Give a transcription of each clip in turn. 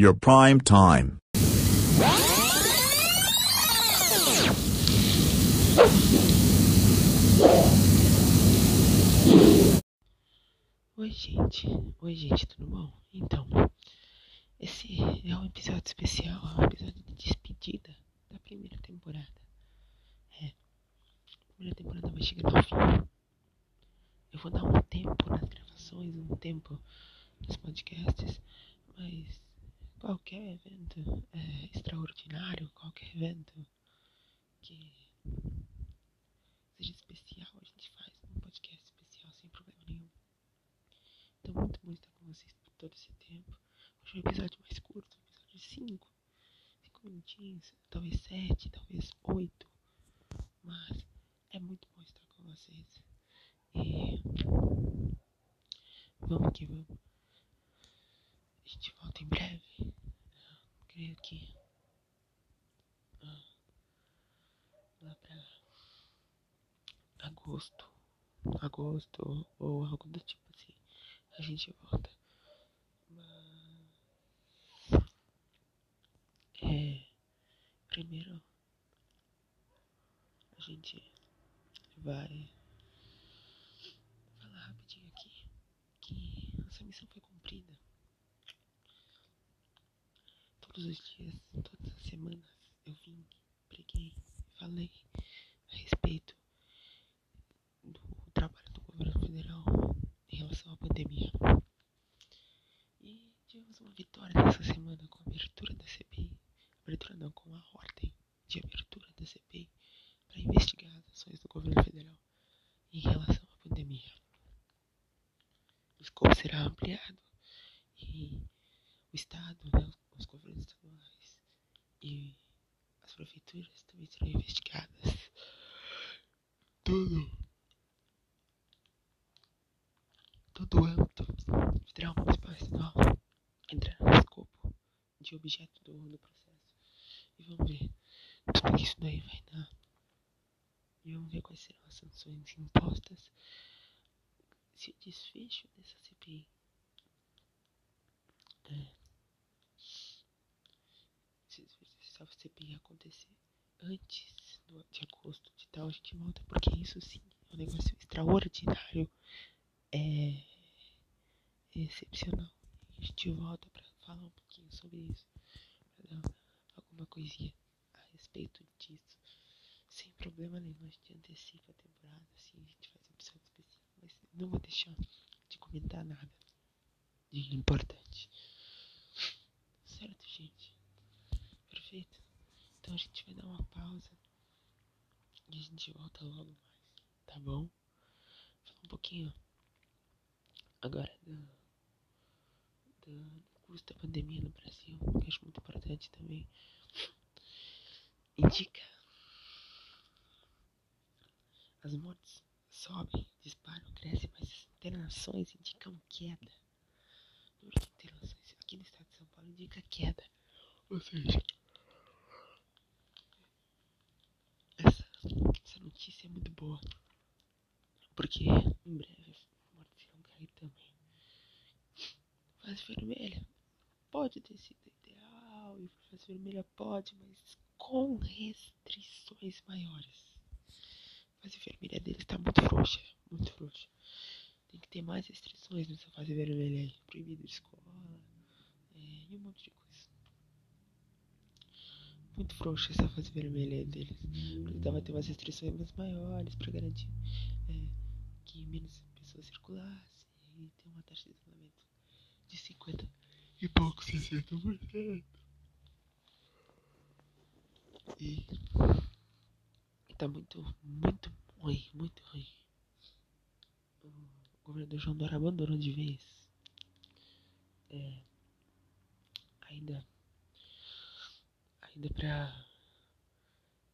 Your prime time. Oi, gente. Oi, gente, tudo bom? Então, esse é um episódio especial, é um episódio de despedida da primeira temporada. É, a primeira temporada vai chegar ao fim. Eu vou dar um tempo nas gravações, um tempo nos podcasts, mas qualquer evento é, extraordinário, qualquer evento que seja especial, a gente faz um podcast especial sem problema nenhum. Então, muito bom estar com vocês por todo esse tempo. Hoje é um episódio mais curto, um episódio de 5, 5 minutinhos, talvez 7, talvez 8, mas é muito bom estar com vocês. E vamos que vamos. A gente volta em breve. Creio que ah, lá pra agosto, agosto ou algo do tipo assim, a gente volta. Mas é primeiro a gente vai falar rapidinho aqui que essa missão foi Todos os dias, todas as semanas eu vim, preguei, falei a respeito do trabalho do governo federal em relação à pandemia. E tivemos uma vitória nessa semana com a abertura da CPI. Abertura não, com a ordem de abertura da CPI para investigar as ações do governo federal em relação à pandemia. O escopo será ampliado e o Estado, né, os governos estaduais e as prefeituras também serão investigadas. Tudo. Todo o âmbito federal, municipal estadual entrará no escopo de objeto do, do processo. E vamos ver tudo que isso daí vai dar. E vamos ver quais serão as sanções impostas se o desfecho dessa CPI é, se, se a CPI acontecer antes de agosto de tal, a gente volta, porque isso sim é um negócio extraordinário, é, é excepcional. A gente volta pra falar um pouquinho sobre isso, pra dar alguma coisinha a respeito disso. Sem problema nenhum, a gente antecipa a temporada, assim, a gente faz um episódio especial, mas não vou deixar de comentar nada de importante. Certo, gente? Perfeito? Então a gente vai dar uma pausa e a gente volta logo mais, tá bom? Falar um pouquinho agora do, do, do custo da pandemia no Brasil, que eu acho muito importante também. Indica as mortes sobem, disparam, crescem, mas as internações indicam queda. O número de internações aqui no estado de São Paulo indica queda. Ou seja, essa, essa notícia é muito boa. Porque em breve as mortes irão cair também. Fase vermelha pode ter sido ideal e fase vermelha pode, mas com restrições maiores. A fase vermelha dele está muito frouxa, muito frouxa. Tem que ter mais restrições nessa fase vermelha aí. Proibido de escola é, e um monte de coisa. Muito frouxa essa fase vermelha deles. Vai ter umas restrições mais maiores para garantir é, que menos pessoas circulassem e ter uma taxa de isolamento de 50 e pouco, 60%. E tá muito, muito ruim, muito ruim. O governador João Dória abandonou de vez. É, ainda, ainda pra,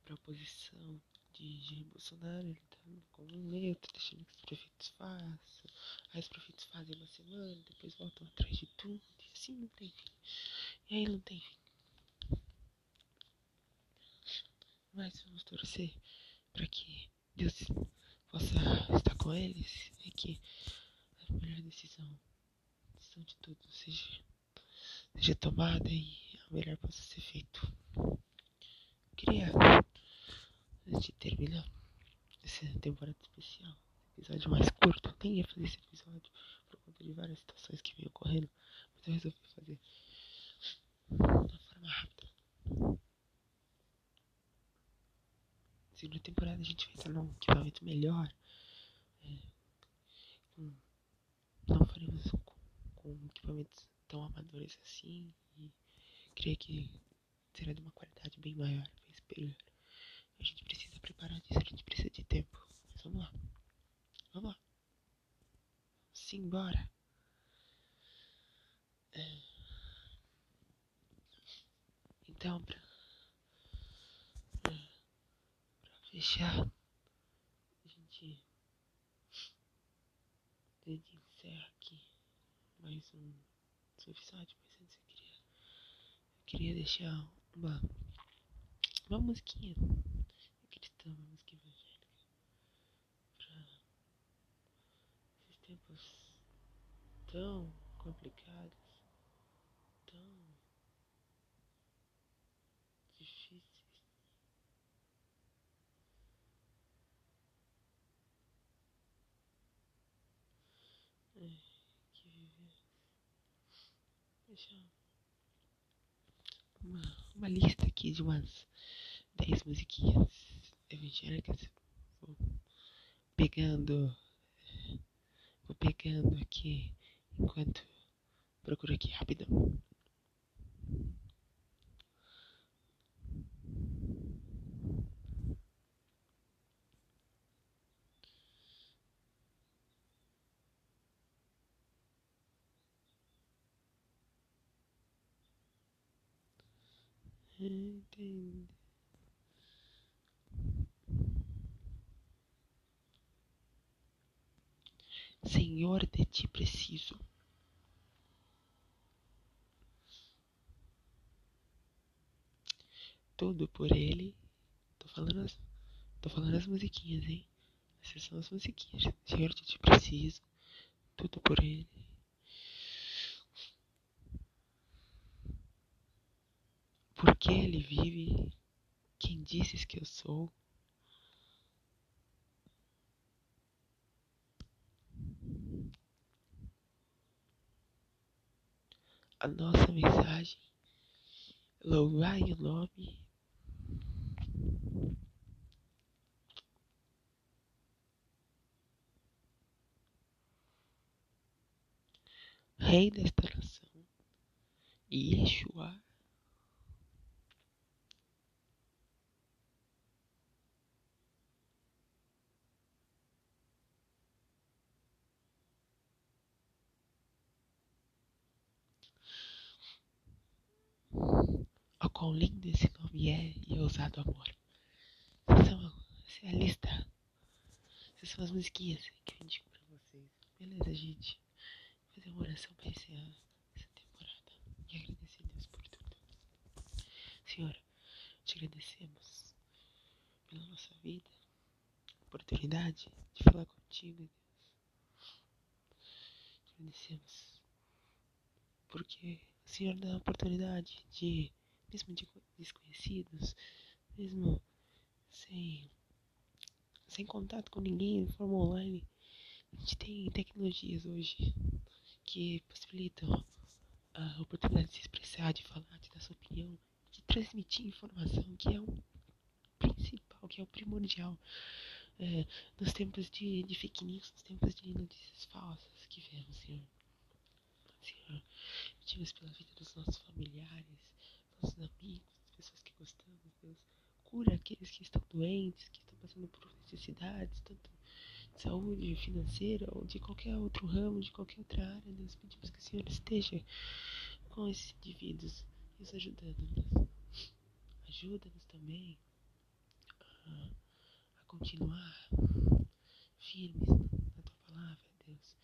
pra oposição de Jair Bolsonaro, ele tá com letra, deixando que os prefeitos façam. Aí os prefeitos fazem uma semana, depois voltam atrás de tudo, assim não tem fim. E aí não tem fim. Mas vamos torcer para que Deus possa estar com eles e que a melhor decisão, decisão de tudo seja seja tomada e o melhor possa ser feito. Queria, antes de terminar essa temporada especial, episódio mais curto, nem ia fazer esse episódio por conta de várias situações que vinham ocorrendo, mas eu resolvi fazer de uma forma rápida. Segunda temporada a gente vai estar num equipamento melhor. É, com, não faremos com, com equipamentos tão amadores assim. E creio que será de uma qualidade bem maior, bem superior. A gente precisa preparar disso, a gente precisa de tempo. Mas vamos lá. Vamos lá. Simbora. Então, pra, pra, fechar, a gente, a gente encerra aqui mais um episódio, mas antes eu queria, eu queria deixar uma, uma musiquinha cristã, uma música evangélica, pra esses tempos tão complicados, tão difíceis. É, que viver. Deixa uma, uma lista aqui de umas 10 musiquinhas evangélicas. Vou pegando. Vou pegando aqui enquanto procuro aqui rapidão. Senhor, de ti preciso. Tudo por ele. Tô falando as, tô falando as musiquinhas, hein? Essas são as musiquinhas. Senhor, de ti preciso. Tudo por ele. Porque ele vive. Quem dizes que eu sou? A nossa mensagem, louvai o nome Rei desta nação, Yeshua. Oh, quão lindo esse nome é e ousado amor. Essa, são, essa é a lista. Essas são as musiquinhas que eu indico pra vocês. Beleza, gente? Vou fazer uma oração pra encerrar essa temporada e agradecer a Deus por tudo. Senhor, te agradecemos pela nossa vida, oportunidade de falar contigo, Deus. Te agradecemos porque o Senhor dá a oportunidade de, mesmo de desconhecidos, mesmo sem, sem contato com ninguém de forma online, a gente tem tecnologias hoje que possibilitam a oportunidade de se expressar, de falar, de dar sua opinião, de transmitir informação, que é o principal, que é o primordial. É, nos tempos de, de fake news, nos tempos de notícias falsas que vemos, Senhor. Senhor, pedimos pela vida dos nossos familiares, nossos amigos, pessoas que gostamos, Deus. Cura aqueles que estão doentes, que estão passando por necessidades, tanto de saúde, financeira ou de qualquer outro ramo, de qualquer outra área, Deus. Pedimos que o Senhor esteja com esses indivíduos e os ajudando. Ajuda-nos também a, a continuar firmes na tua palavra, Deus.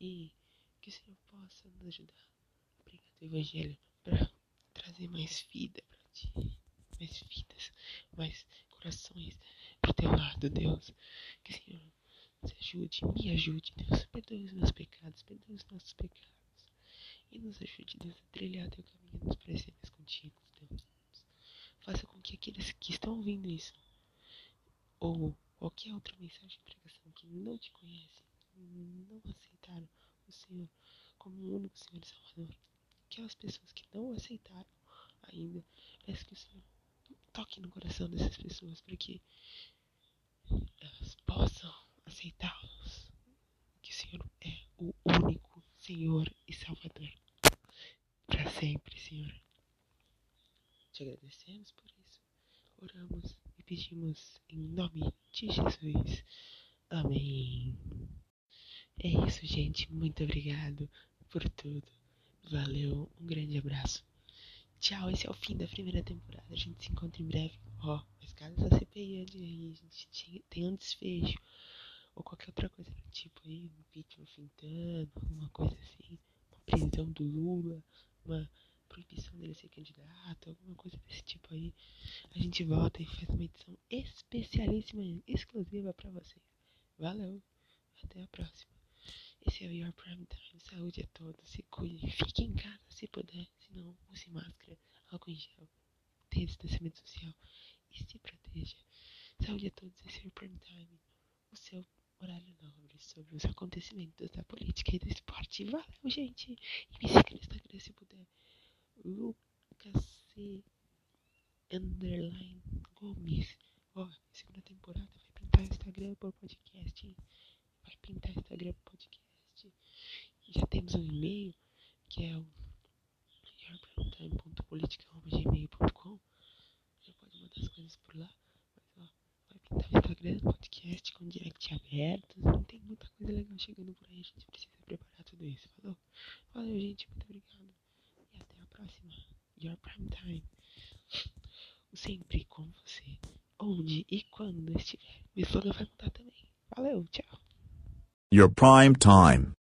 E que o Senhor possa nos ajudar a pregar o Evangelho para trazer mais vida para ti, mais vidas, mais corações pro teu lado, Deus. Que Senhor nos ajude, me ajude, Deus. Perdoe os meus pecados, perdoe os nossos pecados. e nos ajude, Deus, a trilhar teu caminho, nos mais contigo, Deus. Faça com que aqueles que estão ouvindo isso, ou qualquer outra mensagem de pregação que não te conhece, não aceitaram o Senhor como o único Senhor e Salvador, aquelas pessoas que não aceitaram ainda, peço que o Senhor toque no coração dessas pessoas para que elas possam aceitá-los. Que o Senhor é o único Senhor e Salvador para sempre, Senhor. Te agradecemos por isso. Oramos e pedimos em nome de Jesus. Amém. É isso, gente. Muito obrigado por tudo. Valeu. Um grande abraço. Tchau, esse é o fim da primeira temporada. A gente se encontra em breve. Ó, mas caso essa CPI aí, a gente tem um desfecho. Ou qualquer outra coisa do tipo aí, um impeachment fintando, alguma coisa assim. Uma prisão do Lula, uma proibição dele ser candidato, alguma coisa desse tipo aí. A gente volta e faz uma edição especialíssima, exclusiva pra vocês. Valeu, até a próxima. Esse é o Your Prime Time. Saúde a todos. Se cuide. Fique em casa se puder. Se não, use máscara, álcool em gel. Tenha distanciamento social. E se proteja. Saúde a todos. Esse é o Your Prime Time. O seu horário nobre sobre os acontecimentos da política e do esporte. Valeu, gente. E me siga no Instagram se puder. Lucas C. Underline Gomes. Ó, segunda temporada vai pintar Instagram por podcast, hein? Vai pintar Instagram por podcast já temos um e-mail que é o yourprime.politica.gmail.com Já pode mandar as coisas por lá. Mas ó, vai pintar o Instagram, podcast com direct aberto. Não tem muita coisa legal chegando por aí. A gente precisa preparar tudo isso. Falou? Valeu, gente. Muito obrigado. E até a próxima. Your Prime Time. Sempre com você. Onde e quando estiver. O slogan vai mudar também. Valeu, tchau. Your Prime Time.